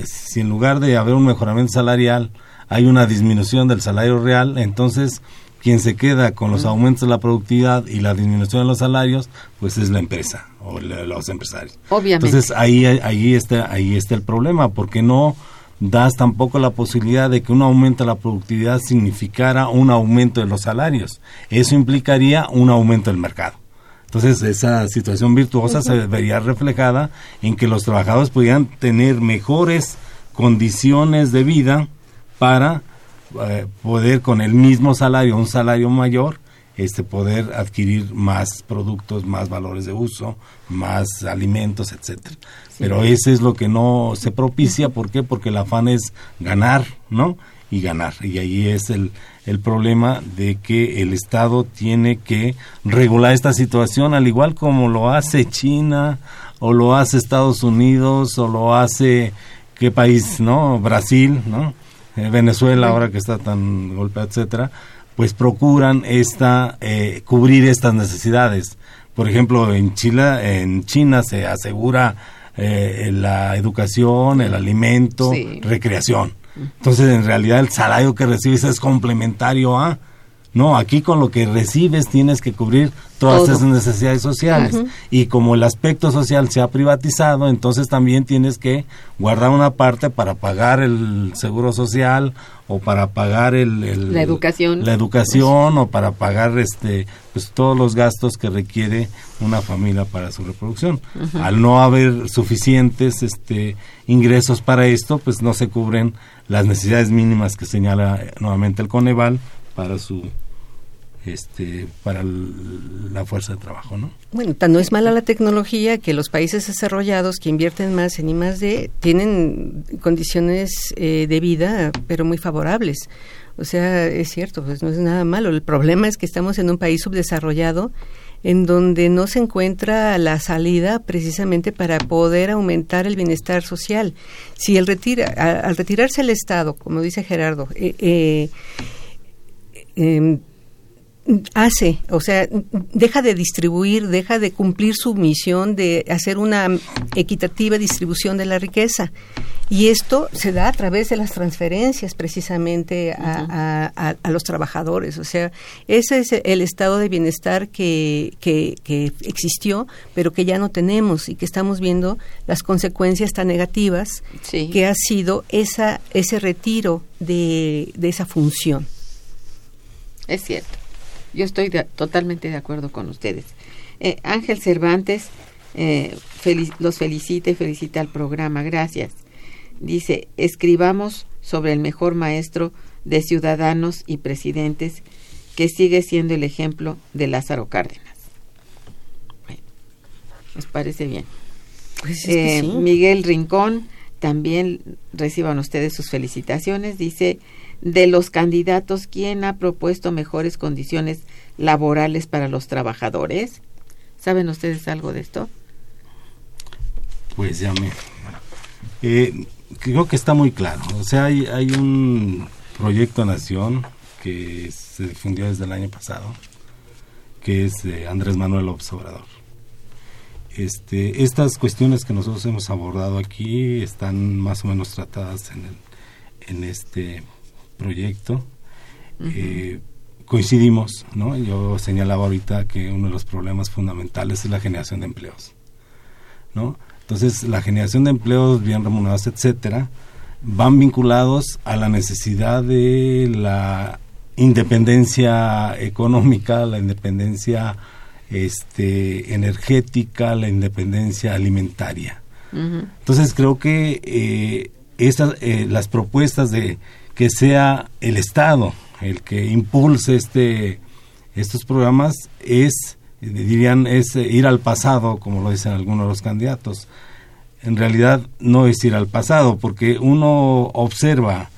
si en lugar de haber un mejoramiento salarial hay una disminución del salario real, entonces quien se queda con los aumentos de la productividad y la disminución de los salarios, pues es la empresa o los empresarios. Obviamente. Entonces ahí, ahí, está, ahí está el problema, porque no das tampoco la posibilidad de que un aumento de la productividad significara un aumento de los salarios. Eso implicaría un aumento del mercado. Entonces, esa situación virtuosa se vería reflejada en que los trabajadores pudieran tener mejores condiciones de vida para eh, poder con el mismo salario, un salario mayor, este poder adquirir más productos, más valores de uso, más alimentos, etcétera. Pero ese es lo que no se propicia, ¿por qué? Porque el afán es ganar, ¿no? Y ganar. Y ahí es el, el problema de que el Estado tiene que regular esta situación, al igual como lo hace China, o lo hace Estados Unidos, o lo hace, ¿qué país, no? Brasil, ¿no? Eh, Venezuela, ahora que está tan golpeada, etcétera pues procuran esta eh, cubrir estas necesidades. Por ejemplo, en Chile, en China se asegura eh, la educación, el alimento, recreación. Entonces, en realidad, el salario que recibes es complementario a no, aquí con lo que recibes tienes que cubrir todas esas necesidades sociales. Y como el aspecto social se ha privatizado, entonces también tienes que guardar una parte para pagar el seguro social o para pagar el, la educación, la educación o para pagar este pues todos los gastos que requiere una familia para su reproducción. Al no haber suficientes este ingresos para esto, pues no se cubren las necesidades mínimas que señala nuevamente el Coneval para su este para la fuerza de trabajo, ¿no? Bueno, no es mala la tecnología que los países desarrollados que invierten más en I más D tienen condiciones eh, de vida, pero muy favorables. O sea, es cierto, pues no es nada malo. El problema es que estamos en un país subdesarrollado en donde no se encuentra la salida precisamente para poder aumentar el bienestar social. Si el retira, al retirarse el Estado, como dice Gerardo, eh, eh, em, hace, o sea, deja de distribuir, deja de cumplir su misión de hacer una equitativa distribución de la riqueza. Y esto se da a través de las transferencias precisamente a, los trabajadores. O sea, ese es el estado de bienestar que, que, existió, pero que ya no tenemos y que estamos viendo las consecuencias tan negativas que ha sido esa, ese retiro de, de esa función. Es cierto. Yo estoy totalmente de acuerdo con ustedes. Eh, Ángel Cervantes eh, los felicita y felicita al programa. Gracias. Dice, escribamos sobre el mejor maestro de ciudadanos y presidentes que sigue siendo el ejemplo de Lázaro Cárdenas. Bueno, nos parece bien. Pues eh, Miguel Rincón, también reciban ustedes sus felicitaciones. Dice, de los candidatos, ¿quién ha propuesto mejores condiciones laborales para los trabajadores? ¿Saben ustedes algo de esto? Pues ya me... Eh, creo que está muy claro. O sea, hay, hay un proyecto Nación que se difundió desde el año pasado, que es Andrés Manuel Obrador. Este, estas cuestiones que nosotros hemos abordado aquí están más o menos tratadas en, el, en este proyecto. Eh, coincidimos, ¿no? Yo señalaba ahorita que uno de los problemas fundamentales es la generación de empleos, ¿no? Entonces, la generación de empleos bien remunerados, etcétera, van vinculados a la necesidad de la independencia económica, la independencia este, energética, la independencia alimentaria. Entonces creo que eh, estas, eh, las propuestas de que sea el Estado el que impulse este estos programas es dirían es ir al pasado como lo dicen algunos de los candidatos. En realidad no es ir al pasado porque uno observa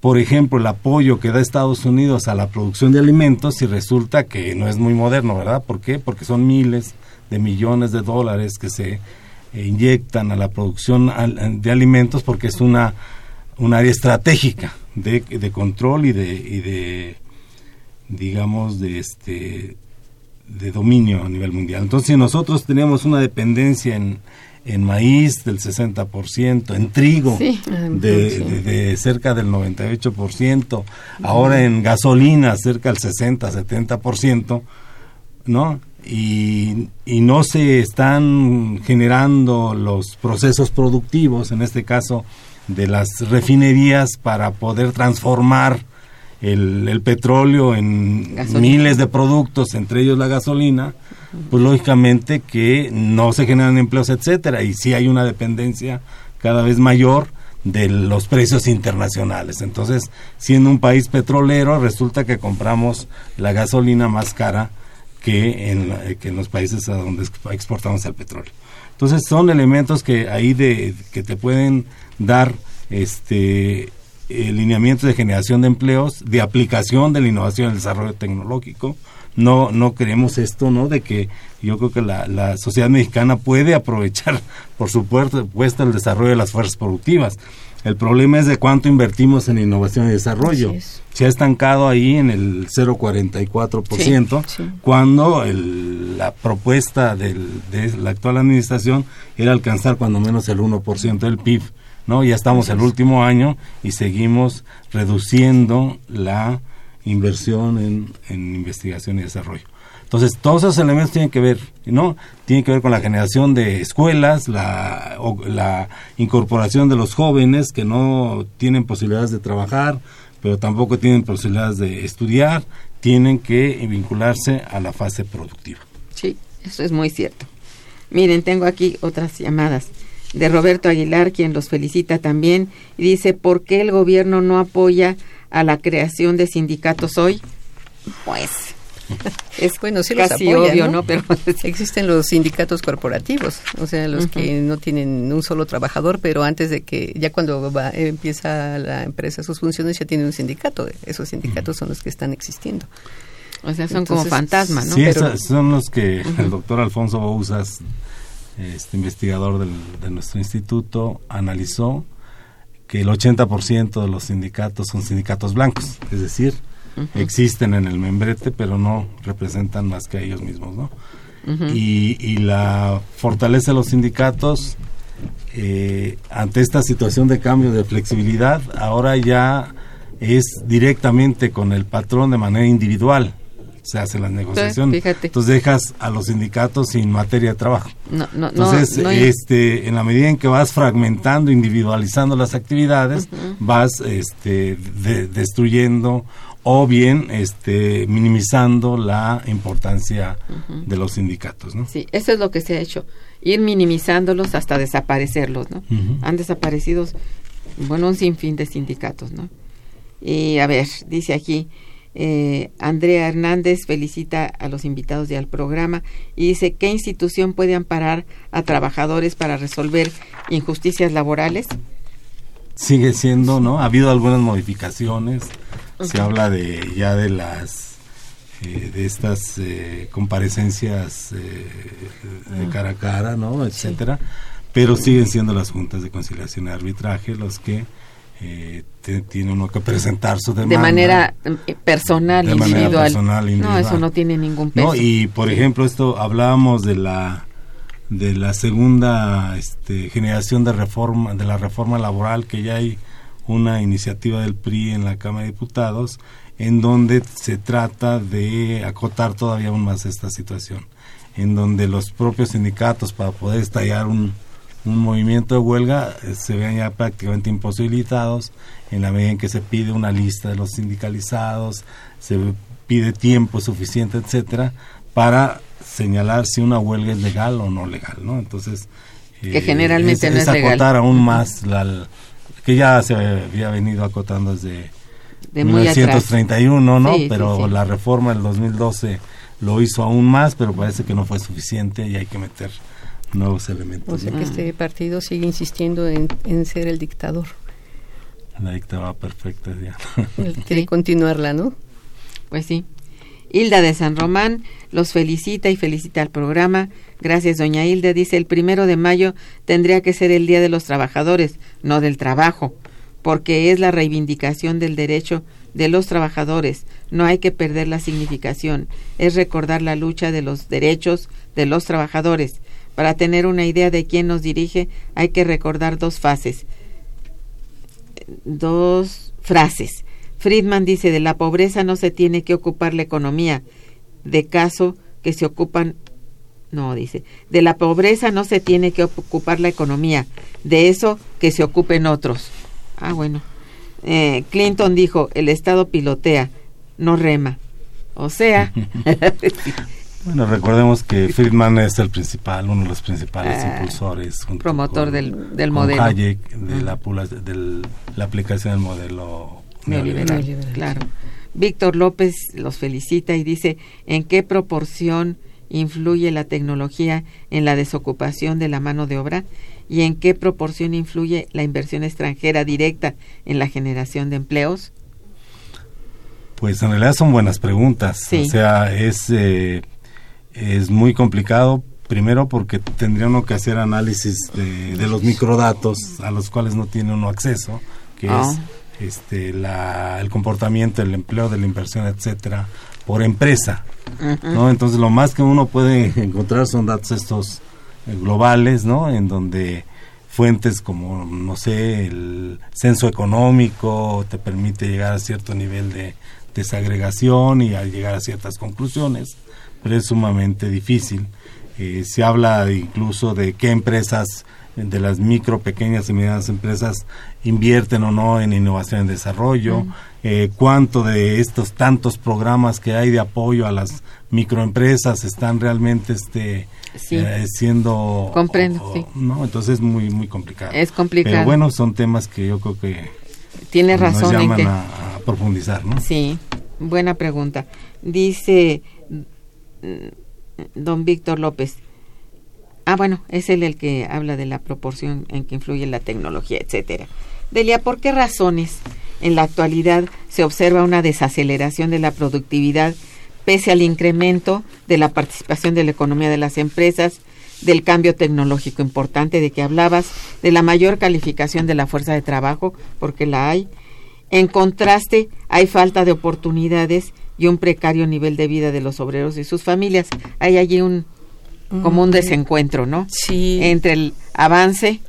por ejemplo el apoyo que da Estados Unidos a la producción de alimentos y resulta que no es muy moderno verdad ¿por qué? porque son miles de millones de dólares que se inyectan a la producción de alimentos porque es una un área estratégica de, de control y de, y de digamos de este de dominio a nivel mundial. Entonces, nosotros tenemos una dependencia en, en maíz del 60%, en trigo de, de, cerca del 98%, ahora en gasolina cerca del 60-70%, ¿no? Y, y no se están generando los procesos productivos, en este caso de las refinerías para poder transformar el, petróleo en miles de productos, entre ellos la gasolina, pues lógicamente que no se generan empleos, etcétera, y sí hay una dependencia cada vez mayor de los precios internacionales. Entonces, siendo un país petrolero, resulta que compramos la gasolina más cara que en, que en los países a donde exportamos el petróleo. Entonces, son elementos que ahí de, que te pueden dar este lineamientos de generación de empleos, de aplicación de la innovación y el desarrollo tecnológico, no no creemos esto no de que yo creo que la, la sociedad mexicana puede aprovechar por supuesto el desarrollo de las fuerzas productivas. El problema es de cuánto invertimos en innovación y desarrollo. Se ha estancado ahí en el 0,44% cuando el, la propuesta del, de la actual administración era alcanzar cuando menos el 1% del PIB no ya estamos en el último año y seguimos reduciendo la inversión en, investigación y desarrollo. Entonces, todos esos elementos tienen que ver, ¿no? Tienen que ver con la generación de escuelas, la, la incorporación de los jóvenes que no tienen posibilidades de trabajar, pero tampoco tienen posibilidades de estudiar, tienen que vincularse a la fase productiva. Sí, eso es muy cierto. Miren, tengo aquí otras llamadas de Roberto Aguilar, quien los felicita también, y dice, ¿por qué el gobierno no apoya a la creación de sindicatos hoy? Pues es bueno, sí los casi obvio, ¿no? Pero existen los sindicatos corporativos, o sea, los que no tienen un solo trabajador, pero antes de que ya cuando va, empieza la empresa sus funciones ya tiene un sindicato. Esos sindicatos son los que están existiendo. O sea, son como fantasmas, ¿no? Sí, son los que el doctor Alfonso Bouzas, este investigador de nuestro instituto, analizó que el 80% de los sindicatos son sindicatos blancos, es decir, existen en el membrete, pero no representan más que a ellos mismos, ¿no? y, la fortaleza de los sindicatos eh, ante esta situación de cambio de flexibilidad, ahora ya es directamente con el patrón de manera individual se hacen las negociaciones. Entonces dejas a los sindicatos sin materia de trabajo. Entonces, este, en la medida en que vas fragmentando, individualizando las actividades, vas este, destruyendo o bien este, minimizando la importancia de los sindicatos. ¿no? Sí, eso es lo que se ha hecho, ir minimizándolos hasta desaparecerlos. ¿no? Han desaparecido, bueno, un sinfín de sindicatos. ¿no? Y a ver, dice aquí, eh, Andrea Hernández felicita a los invitados y al programa y dice, ¿qué institución puede amparar a trabajadores para resolver injusticias laborales? Sigue siendo, ¿no? Ha habido algunas modificaciones. Se habla de ya de las eh, de estas eh, comparecencias de ah. cara a cara, ¿no? etcétera, pero siguen siendo las juntas de conciliación y arbitraje los que eh, tiene uno que presentar su demanda. De manera eh, personal, individual. No, eso no tiene ningún peso. Y, por ejemplo, esto hablábamos de la de la segunda este, generación de reforma de la reforma laboral que ya hay una iniciativa del PRI en la Cámara de Diputados en donde se trata de acotar todavía aún más esta situación en donde los propios sindicatos para poder estallar un, un movimiento de huelga eh, se vean ya prácticamente imposibilitados en la medida en que se pide una lista de los sindicalizados, se pide tiempo suficiente, etcétera, para señalar si una huelga es legal o no legal, ¿no? Entonces, que generalmente es, no es, acotar aún más la, que ya se había venido acotando desde de 1931, ¿no? pero la reforma del 2012 lo hizo aún más, pero parece que no fue suficiente y hay que meter nuevos elementos. O sea que este partido sigue insistiendo en, ser el dictador. La dictadura perfecta ya. quiere continuarla, ¿no? Pues sí. Hilda de San Román los felicita y felicita al programa. Gracias, doña Hilda. Dice, el primero de mayo tendría que ser el Día de los Trabajadores, no del trabajo, porque es la reivindicación del derecho de los trabajadores. No hay que perder la significación. Es recordar la lucha de los derechos de los trabajadores. Para tener una idea de quién nos dirige, hay que recordar dos fases, dos frases. Friedman dice, de la pobreza no se tiene que ocupar la economía, de caso que se ocupan, no, dice, de la pobreza no se tiene que ocupar la economía, de eso que se ocupen otros. Ah, bueno. Eh, Clinton dijo, el Estado pilotea, no rema. O sea, Bueno, recordemos que Friedman es el principal, uno de los principales Ah, impulsores. promotor con- del- del con modelo. Hayek, de la, aplicación del modelo neoliberal, Neoliberal. claro. Víctor López los felicita y dice, ¿en qué proporción influye la tecnología en la desocupación de la mano de obra? ¿Y en qué proporción influye la inversión extranjera directa en la generación de empleos? Pues en realidad son buenas preguntas. Sí. O sea, es, eh, es muy complicado, primero porque tendría uno que hacer análisis de, de los microdatos a los cuales no tiene uno acceso, que Ah. es este, la, el comportamiento, el empleo de la inversión, etcétera, por empresa. ¿no? Entonces lo más que uno puede encontrar son datos estos eh, globales, ¿no? En donde fuentes como, no sé, el censo económico te permite llegar a cierto nivel de desagregación y a llegar a ciertas conclusiones, pero es sumamente difícil. Eh, se habla incluso de qué empresas de las micro, pequeñas y medianas empresas invierten o no en innovación y desarrollo, eh, cuánto de estos tantos programas que hay de apoyo a las microempresas están realmente este Sí. eh, siendo Comprendo, o- sí. no entonces es muy muy complicado Es complicado. pero bueno son temas que yo creo que Tiene nos razón en llaman que... a, a profundizar no Sí, buena pregunta. Dice don Víctor López. Ah, bueno, es él el que habla de la proporción en que influye la tecnología, etcétera. Delia, ¿por qué razones en la actualidad se observa una desaceleración de la productividad pese al incremento de la participación de la economía de las empresas, del cambio tecnológico importante de que hablabas, de la mayor calificación de la fuerza de trabajo, porque la hay, en contraste, hay falta de oportunidades y un precario nivel de vida de los obreros y sus familias. Hay allí un como un Mm, desencuentro, ¿no? Sí. Entre el avance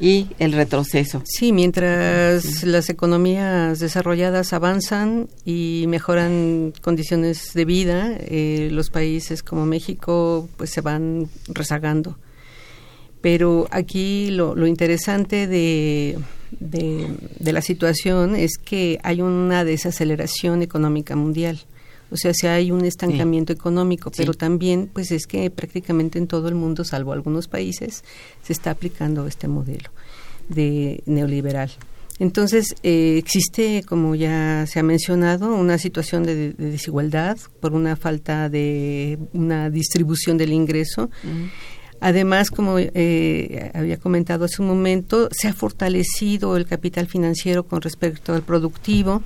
y el retroceso. Sí, mientras las economías desarrolladas avanzan y mejoran condiciones de vida, eh, los países como México pues se van rezagando. Pero aquí lo, lo interesante de, de, de la situación es que hay una desaceleración económica mundial. O sea, si hay un estancamiento económico, pero Sí. también pues es que prácticamente en todo el mundo, salvo algunos países, se está aplicando este modelo de neoliberal. Entonces, eh, existe, como ya se ha mencionado, una situación de, de desigualdad por una falta de una distribución del ingreso. Además, como eh, había comentado hace un momento, se ha fortalecido el capital financiero con respecto al productivo.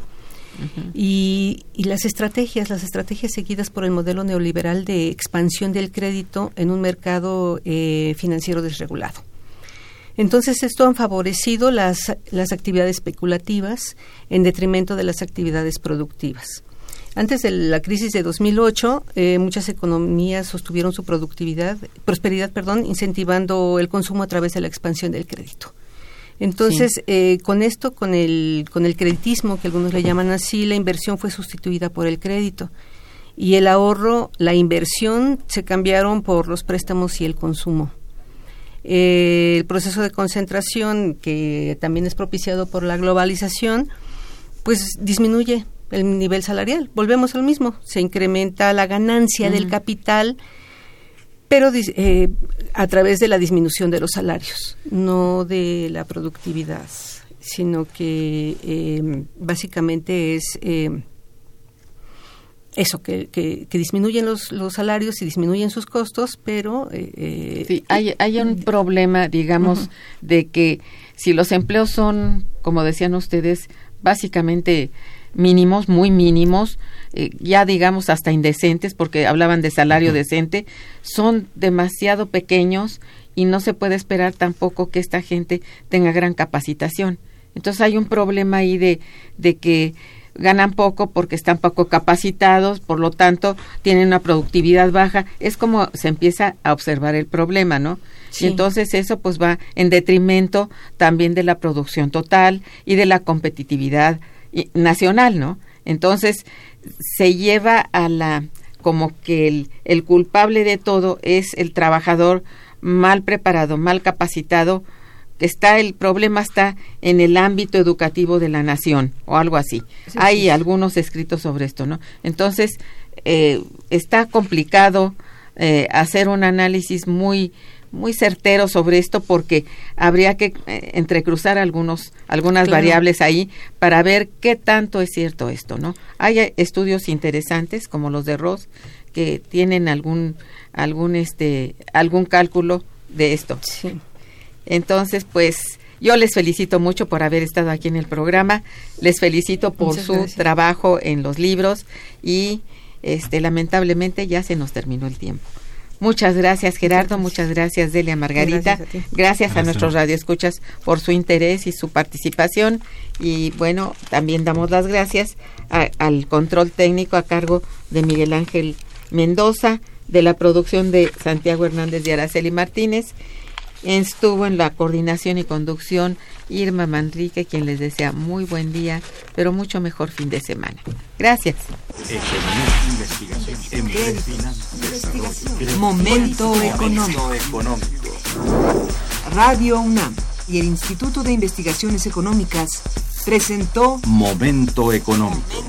Y, y las estrategias, las estrategias seguidas por el modelo neoliberal de expansión del crédito en un mercado eh, financiero desregulado. Entonces, esto han favorecido las, las actividades especulativas en detrimento de las actividades productivas. Antes de la crisis de 2008, eh, muchas economías sostuvieron su productividad, prosperidad, perdón, incentivando el consumo a través de la expansión del crédito. Entonces, eh, con esto, con el, con el creditismo, que algunos le llaman así, la inversión fue sustituida por el crédito. Y el ahorro, la inversión, se cambiaron por los préstamos y el consumo. Eh, el proceso de concentración, que también es propiciado por la globalización, pues disminuye el nivel salarial. Volvemos al mismo. Se incrementa la ganancia del capital, pero eh, a través de la disminución de los salarios, no de la productividad, sino que eh, básicamente es eh, eso, que, que, que disminuyen los, los salarios y disminuyen sus costos, pero... eh, eh, Sí, hay, hay un problema, digamos, de que si los empleos son, como decían ustedes, básicamente mínimos, muy mínimos, eh, ya digamos hasta indecentes, porque hablaban de salario decente, son demasiado pequeños y no se puede esperar tampoco que esta gente tenga gran capacitación. Entonces hay un problema ahí de, de que ganan poco porque están poco capacitados, por lo tanto tienen una productividad baja. Es como se empieza a observar el problema, ¿no? Sí. Y entonces eso pues va en detrimento también de la producción total y de la competitividad nacional, ¿no? Entonces se lleva a la como que el, el culpable de todo es el trabajador mal preparado, mal capacitado, que está el problema está en el ámbito educativo de la nación o algo así. Sí, Hay sí. algunos escritos sobre esto, ¿no? Entonces, eh, está complicado eh, hacer un análisis muy muy certero sobre esto porque habría que eh, entrecruzar algunos algunas variables ahí para ver qué tanto es cierto esto, ¿no? Hay estudios interesantes como los de Ross que tienen algún algún este algún cálculo de esto. Entonces, pues yo les felicito mucho por haber estado aquí en el programa, les felicito por su trabajo en los libros y este lamentablemente ya se nos terminó el tiempo. Muchas gracias Gerardo, muchas gracias, Delia Margarita, gracias a, nuestros radioescuchas por su interés y su participación. Y bueno, también damos las gracias al control técnico a cargo de Miguel Ángel Mendoza, de la producción de Santiago Hernández de Araceli Martínez Estuvo en la coordinación y conducción Irma Manrique, quien les desea muy buen día, pero mucho mejor fin de semana. Gracias. Momento económico. Radio UNAM y el Instituto de Investigaciones Económicas presentó Momento económico.